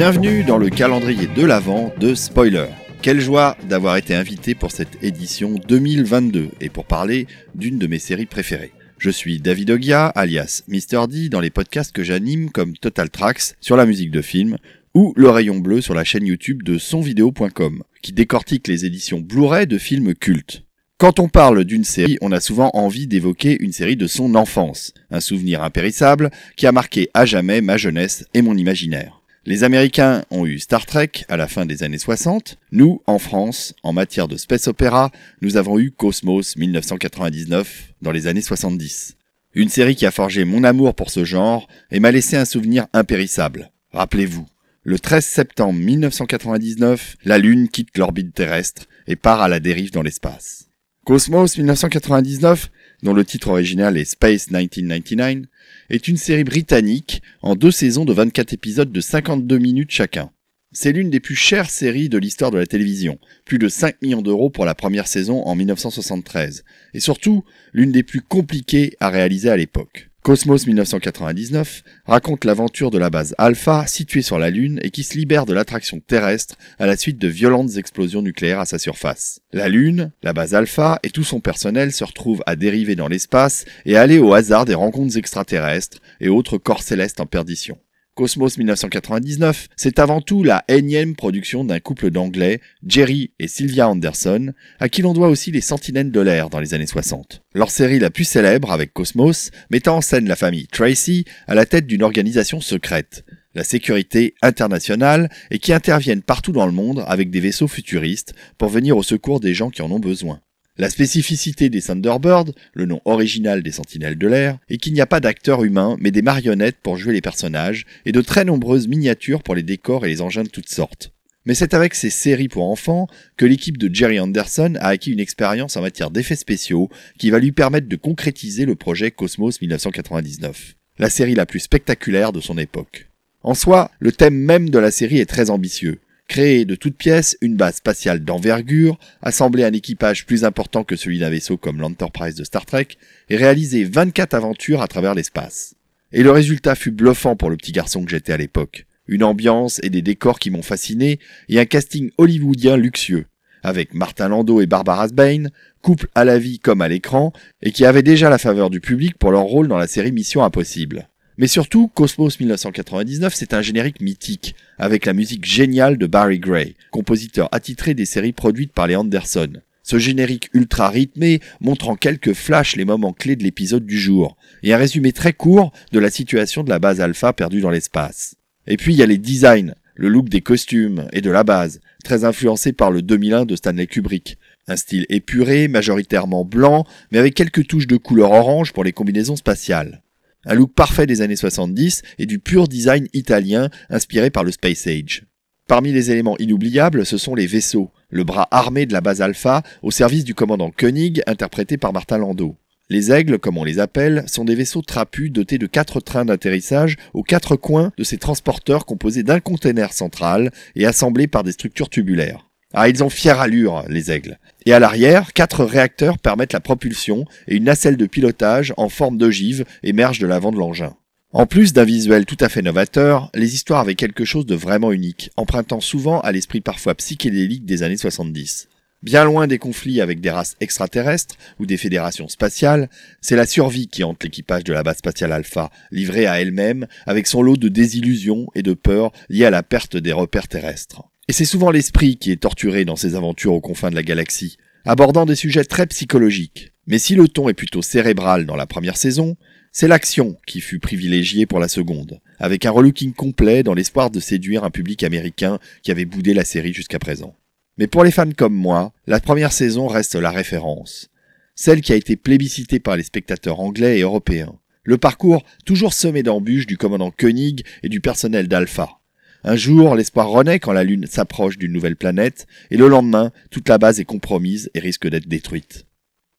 Bienvenue dans le calendrier de l'Avent de Spoiler. Quelle joie d'avoir été invité pour cette édition 2022 et pour parler d'une de mes séries préférées. Je suis David Ogia, alias Mr. D, dans les podcasts que j'anime comme Total Tracks sur la musique de film ou Le Rayon Bleu sur la chaîne YouTube de sonvideo.com, qui décortique les éditions Blu-ray de films cultes. Quand on parle d'une série, on a souvent envie d'évoquer une série de son enfance, un souvenir impérissable qui a marqué à jamais ma jeunesse et mon imaginaire. Les Américains ont eu Star Trek à la fin des années 60. Nous, en France, en matière de space opéra, nous avons eu Cosmos 1999 dans les années 70. Une série qui a forgé mon amour pour ce genre et m'a laissé un souvenir impérissable. Rappelez-vous, le 13 septembre 1999, la Lune quitte l'orbite terrestre et part à la dérive dans l'espace. Cosmos 1999, dont le titre original est Space 1999, est une série britannique en deux saisons de 24 épisodes de 52 minutes chacun. C'est l'une des plus chères séries de l'histoire de la télévision, plus de 5 millions d'euros pour la première saison en 1973, et surtout l'une des plus compliquées à réaliser à l'époque. Cosmos 1999 raconte l'aventure de la base Alpha située sur la Lune et qui se libère de l'attraction terrestre à la suite de violentes explosions nucléaires à sa surface. La Lune, la base Alpha et tout son personnel se retrouvent à dériver dans l'espace et à aller au hasard des rencontres extraterrestres et autres corps célestes en perdition. Cosmos 1999, c'est avant tout la énième production d'un couple d'anglais, Jerry et Sylvia Anderson, à qui l'on doit aussi les Sentinelles de l'air dans les années 60. Leur série la plus célèbre avec Cosmos, mettant en scène la famille Tracy à la tête d'une organisation secrète, la sécurité internationale, et qui interviennent partout dans le monde avec des vaisseaux futuristes pour venir au secours des gens qui en ont besoin. La spécificité des Thunderbirds, le nom original des Sentinelles de l'air, est qu'il n'y a pas d'acteurs humains mais des marionnettes pour jouer les personnages et de très nombreuses miniatures pour les décors et les engins de toutes sortes. Mais c'est avec ces séries pour enfants que l'équipe de Jerry Anderson a acquis une expérience en matière d'effets spéciaux qui va lui permettre de concrétiser le projet Cosmos 1999, la série la plus spectaculaire de son époque. En soi, le thème même de la série est très ambitieux créer de toutes pièces une base spatiale d'envergure, assembler un équipage plus important que celui d'un vaisseau comme l'Enterprise de Star Trek, et réaliser 24 aventures à travers l'espace. Et le résultat fut bluffant pour le petit garçon que j'étais à l'époque. Une ambiance et des décors qui m'ont fasciné, et un casting hollywoodien luxueux, avec Martin Landau et Barbara Sbain, couple à la vie comme à l'écran, et qui avaient déjà la faveur du public pour leur rôle dans la série Mission Impossible. Mais surtout, Cosmos 1999, c'est un générique mythique, avec la musique géniale de Barry Gray, compositeur attitré des séries produites par les Anderson. Ce générique ultra rythmé montre en quelques flashs les moments clés de l'épisode du jour, et un résumé très court de la situation de la base alpha perdue dans l'espace. Et puis il y a les designs, le look des costumes et de la base, très influencé par le 2001 de Stanley Kubrick. Un style épuré, majoritairement blanc, mais avec quelques touches de couleur orange pour les combinaisons spatiales. Un look parfait des années 70 et du pur design italien inspiré par le Space Age. Parmi les éléments inoubliables, ce sont les vaisseaux, le bras armé de la base Alpha au service du commandant Koenig interprété par Martin Landau. Les aigles, comme on les appelle, sont des vaisseaux trapus dotés de quatre trains d'atterrissage aux quatre coins de ces transporteurs composés d'un container central et assemblés par des structures tubulaires. Ah, ils ont fière allure, les aigles. Et à l'arrière, quatre réacteurs permettent la propulsion et une nacelle de pilotage en forme d'ogive émerge de l'avant de l'engin. En plus d'un visuel tout à fait novateur, les histoires avaient quelque chose de vraiment unique, empruntant souvent à l'esprit parfois psychédélique des années 70. Bien loin des conflits avec des races extraterrestres ou des fédérations spatiales, c'est la survie qui hante l'équipage de la base spatiale Alpha, livrée à elle-même avec son lot de désillusions et de peurs liées à la perte des repères terrestres. Et c'est souvent l'esprit qui est torturé dans ces aventures aux confins de la galaxie, abordant des sujets très psychologiques. Mais si le ton est plutôt cérébral dans la première saison, c'est l'action qui fut privilégiée pour la seconde, avec un relooking complet dans l'espoir de séduire un public américain qui avait boudé la série jusqu'à présent. Mais pour les fans comme moi, la première saison reste la référence, celle qui a été plébiscitée par les spectateurs anglais et européens. Le parcours toujours semé d'embûches du commandant Koenig et du personnel d'Alpha. Un jour, l'espoir renaît quand la Lune s'approche d'une nouvelle planète, et le lendemain, toute la base est compromise et risque d'être détruite.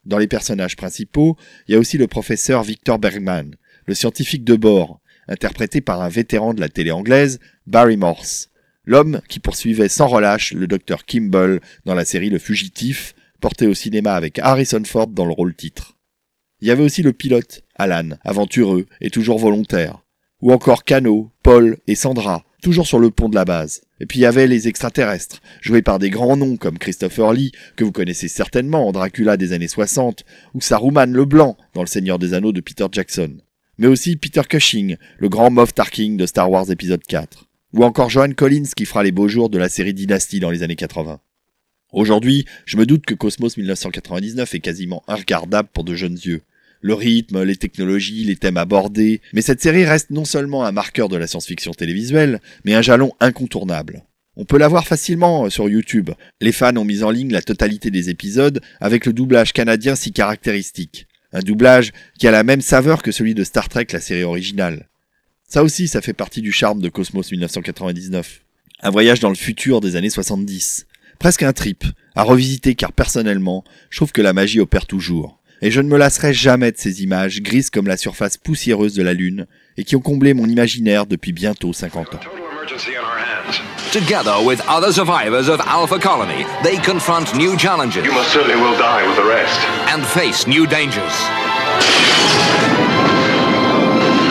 Dans les personnages principaux, il y a aussi le professeur Victor Bergman, le scientifique de bord, interprété par un vétéran de la télé anglaise, Barry Morse, l'homme qui poursuivait sans relâche le docteur Kimball dans la série Le Fugitif, porté au cinéma avec Harrison Ford dans le rôle titre. Il y avait aussi le pilote, Alan, aventureux et toujours volontaire, ou encore Cano, Paul et Sandra, toujours sur le pont de la base. Et puis il y avait les extraterrestres, joués par des grands noms comme Christopher Lee, que vous connaissez certainement en Dracula des années 60, ou Saruman le Blanc dans Le Seigneur des Anneaux de Peter Jackson. Mais aussi Peter Cushing, le grand Moff Tarkin de Star Wars épisode 4. Ou encore Joan Collins qui fera les beaux jours de la série Dynasty dans les années 80. Aujourd'hui, je me doute que Cosmos 1999 est quasiment regardable pour de jeunes yeux le rythme, les technologies, les thèmes abordés, mais cette série reste non seulement un marqueur de la science-fiction télévisuelle, mais un jalon incontournable. On peut la voir facilement euh, sur YouTube. Les fans ont mis en ligne la totalité des épisodes avec le doublage canadien si caractéristique. Un doublage qui a la même saveur que celui de Star Trek, la série originale. Ça aussi, ça fait partie du charme de Cosmos 1999. Un voyage dans le futur des années 70. Presque un trip, à revisiter car personnellement, je trouve que la magie opère toujours et je ne me lasserai jamais de ces images grises comme la surface poussiéreuse de la Lune et qui ont comblé mon imaginaire depuis bientôt 50 ans. Together with other survivors of Alpha Colony, they confront new challenges. You most certainly will die with the rest. And face new dangers.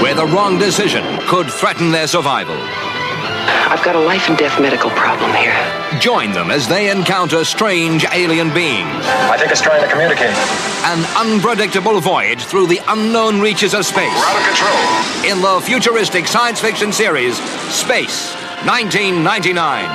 Where the wrong decision could threaten their survival. I've got a life and death medical problem here. Join them as they encounter strange alien beings. I think it's trying to communicate. An unpredictable voyage through the unknown reaches of space. We're out of control. In the futuristic science fiction series Space 1999.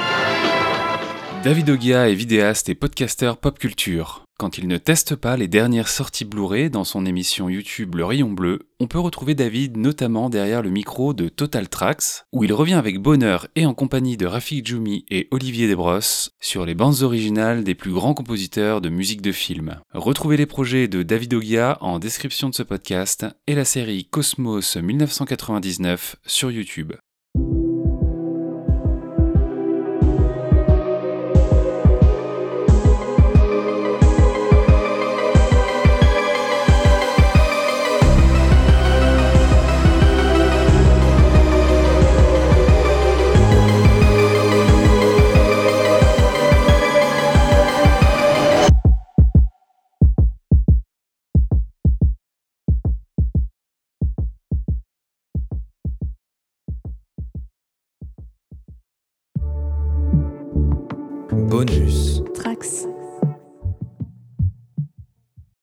David Ogia est vidéaste et podcasteur pop culture. Quand il ne teste pas les dernières sorties Blu-ray dans son émission YouTube Le Rayon Bleu, on peut retrouver David notamment derrière le micro de Total Tracks, où il revient avec bonheur et en compagnie de Rafik Djoumi et Olivier Desbrosses sur les bandes originales des plus grands compositeurs de musique de film. Retrouvez les projets de David Ogia en description de ce podcast et la série Cosmos 1999 sur YouTube. Bonus. Trax.